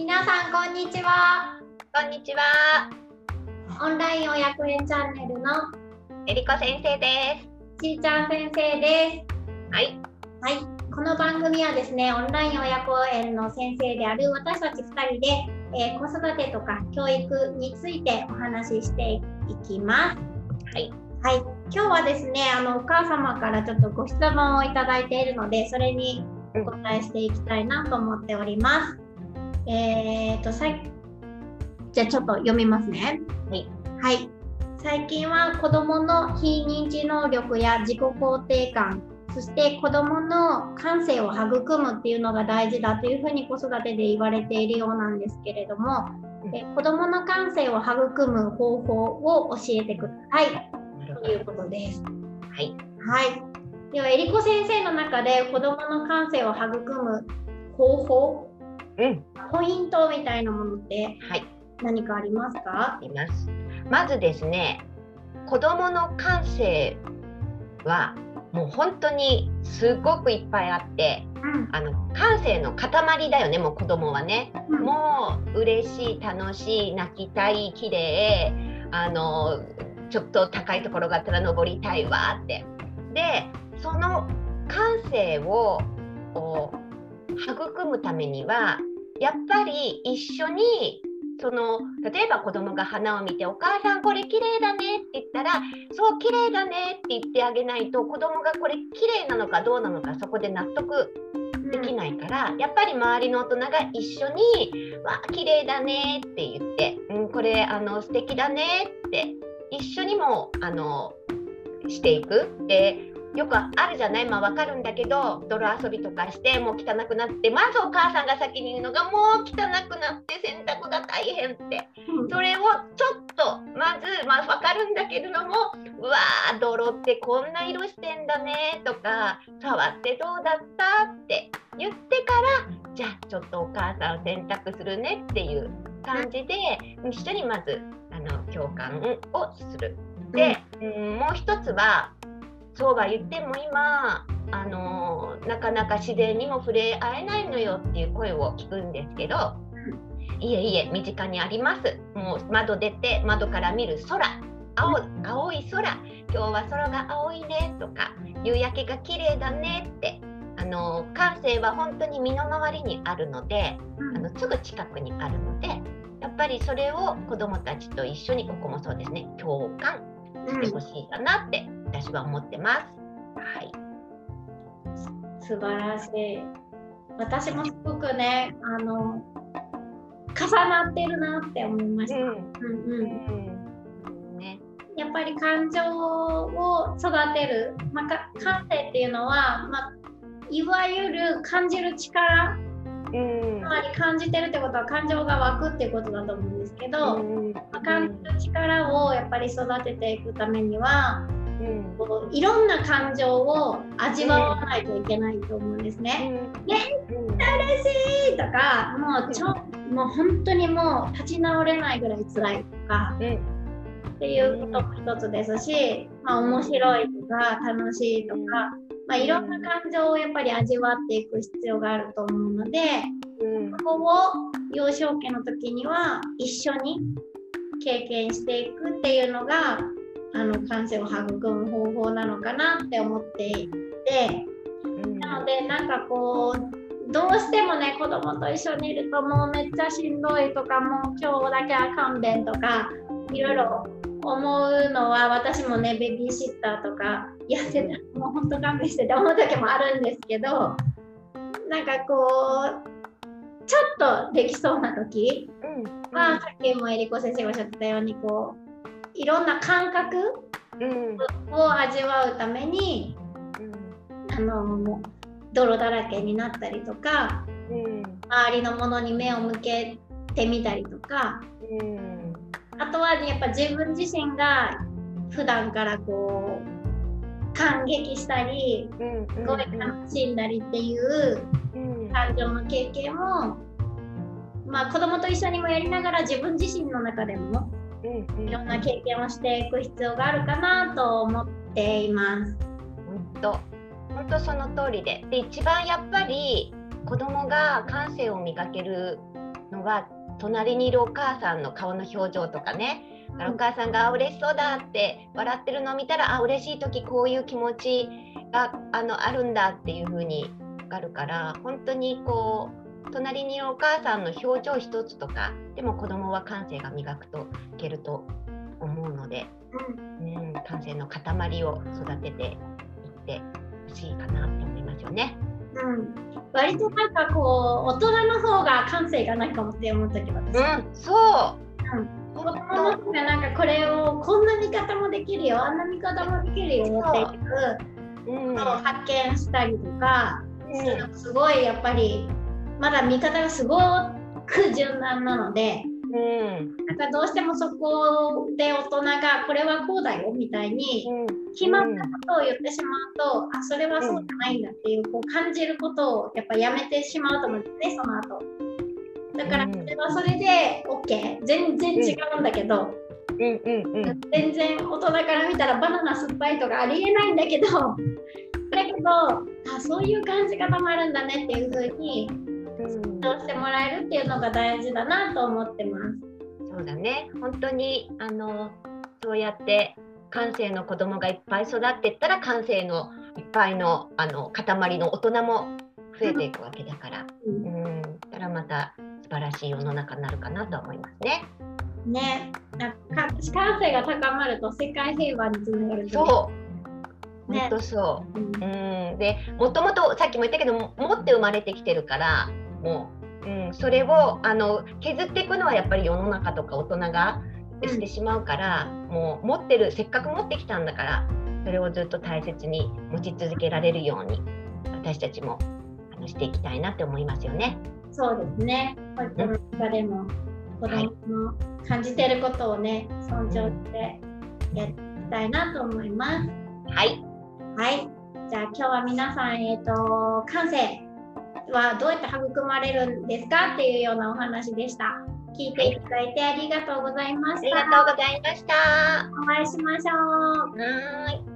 皆さんこんにちは。こんにちは。オンライン親子園チャンネルのえりこ先生でちーちゃん先生です。はい。す。はい。この番組はですね、オンライン親子園の先生である私たち2人で、えー子育てとか教育についてお話ししていきます。はい。はい。今日はですね、あのお母様からちょっとご質問をいただいているので、それにお答えしていきたいなと思っております。えーと、さいじゃあちょっと読みますね。はい。はい。最近は子どもの非認知能力や自己肯定感、そして子どもの感性を育むっていうのが大事だというふうに子育てで言われているようなんですけれども、うんえ子どもの感性を育む方法を教えてくださいということです。ど。はい。はい。では、えりこ先生の中で子どもの感性を育む方法、うん。ポイントみたいなものってはい。何かありますか？います。まずですね、子供の感性はもう本当にすごくいっぱいあって、うん。あの感性の塊だよね。もう子供はね。うんもう嬉しい、楽しい、泣きたい、綺麗、あのちょっと高いところがあったら登りたいわって。で、その感性を育むためにはやっぱり一緒にその例えば子供が花を見て「お母さんこれ綺麗だね」って言ったら「そう綺麗だね」って言ってあげないと子供がこれ綺麗なのかどうなのかそこで納得できないから、やっぱり周りの大人が一緒に「わあ綺麗だね」って言って「うん、これあの素敵だね」って一緒にもあのしていく。でよくあるじゃないまあわかるんだけど泥遊びとかしてもう汚くなってまずお母さんが先に言うのがもう汚くなって洗濯が大変って。うん。それをちょっとまずまあわかるんだけれどもうわー泥ってこんな色してんだねとか触ってどうだったって言ってからじゃあちょっとお母さん洗濯するねっていう感じで一緒にまずあの共感をする。で、うんもう一つはそうは言っても今あのなかなか自然にも触れ合えないのよっていう声を聞くんですけど、いえいえ身近にあります。もう窓出て窓から見る空。青青い空。今日は空が青いねとか夕焼けが綺麗だねって。あの感性は本当に身の回りにあるのでうん。あのすぐ近くにあるのでやっぱりそれを子どもたちと一緒にここもそうですね共感してほしいかなって私は思ってます。はい、素晴らしい。私もすごくね、あの、重なってるなって思いました。うん。うん。ね、やっぱり感情を育てる、まあ、か感性っていうのは、まあ、いわゆる感じる力、うん。つまり感じてるってことは感情が湧くっていうことだと思うんですけど、うんまあ感じる力をやっぱり育てていくためには、うんこういろんな感情を味わわないといけないと思うんですね。ねうん嬉しいとかもうちょもう本当にもう立ち直れないぐらい辛いとかうん。っていうことも一つですし、まあ、面白いとか楽しいとか、まあ、いろんな感情をやっぱり味わっていく必要があると思うのでうん。ここを幼少期の時には一緒に経験していくっていうのがあの感性を育む方法なのかなって思っていて。うんなのでなんかこうどうしてもね子供と一緒にいるともうめっちゃしんどいとかもう今日だけは勘弁とかいろいろ思うのは私もねベビーシッターとかやってたもうほんと勘弁してって思う時もあるんですけどなんかこうちょっとできそうな時うんはさっきもえりこ先生がおっしゃってたようにこういろんな感覚うん。を味わうためにあのもう泥だらけになったりとかうん。周りのものに目を向けてみたりとかうん。あとはやっぱ自分自身が普段からこう感激したりうんすごい楽しんだりっていううん。感情の経験もまあ子供と一緒にもやりながら自分自身の中でもうんいろんな経験をしていく必要があるかなと思っています。本当本当その通りで。で一番やっぱり子供が感性を磨けるのは隣にいるお母さんの顔の表情とかね。だからお母さんがあ嬉しそうだって笑ってるのを見たらあ嬉しい時こういう気持ちがあのあるんだっていう風に分かるから本当にこう隣にいるお母さんの表情一つとかでも子供は感性が磨くといけると思うので、うん、感性の塊を育てていってほしいかなって思いますよね。うん、割となんかこう大人の方が感性がないかもって思う時はうん、そう。うん。子供の方がなんかこれをこんな見方もできるよあんな見方もできるよっていううん、のを発見したりとか、うん。すごいやっぱりまだ見方がすごく柔軟なのでうん、なんかどうしてもそこで大人がこれはこうだよみたいに決まったことを言ってしまうと、あそれはそうじゃないんだっていうこう感じることをやっぱやめてしまうと思うんですねその後。だからうんそれはそれで OK 全然違うんだけど、うん、うん、うん、全然大人から見たらバナナ酸っぱいとかありえないんだけどだけどあそういう感じ方もあるんだねっていう風にうん。どうしてもらえるっていうのが大事だなと思ってます。そうだね。本当にあのそうやって感性の子供がいっぱい育っていったら感性のいっぱいのあの塊の大人も増えていくわけだから、うん、だからまた素晴らしい世の中になるかなと思いますね。ね、なんか感性が高まると世界平和につながるそう、ね。本当そう。うん。うん、でもともとさっきも言ったけども持って生まれてきてるからもう、うん、それをあの削っていくのはやっぱり世の中とか大人がしてしまうから、もう持ってるせっかく持ってきたんだからそれをずっと大切に持ち続けられるように私たちもあのしていきたいなって思いますよね。そうですね。こういった中でも子供の感じてることをね、尊重してやりたいなと思います。はい、はい。じゃあ今日は皆さん、えっ、と、感性はどうやって育まれるんですかっていうようなお話でした。聞いていただいてありがとうございまありした。がとうございました。はお会いしましょう。ーい。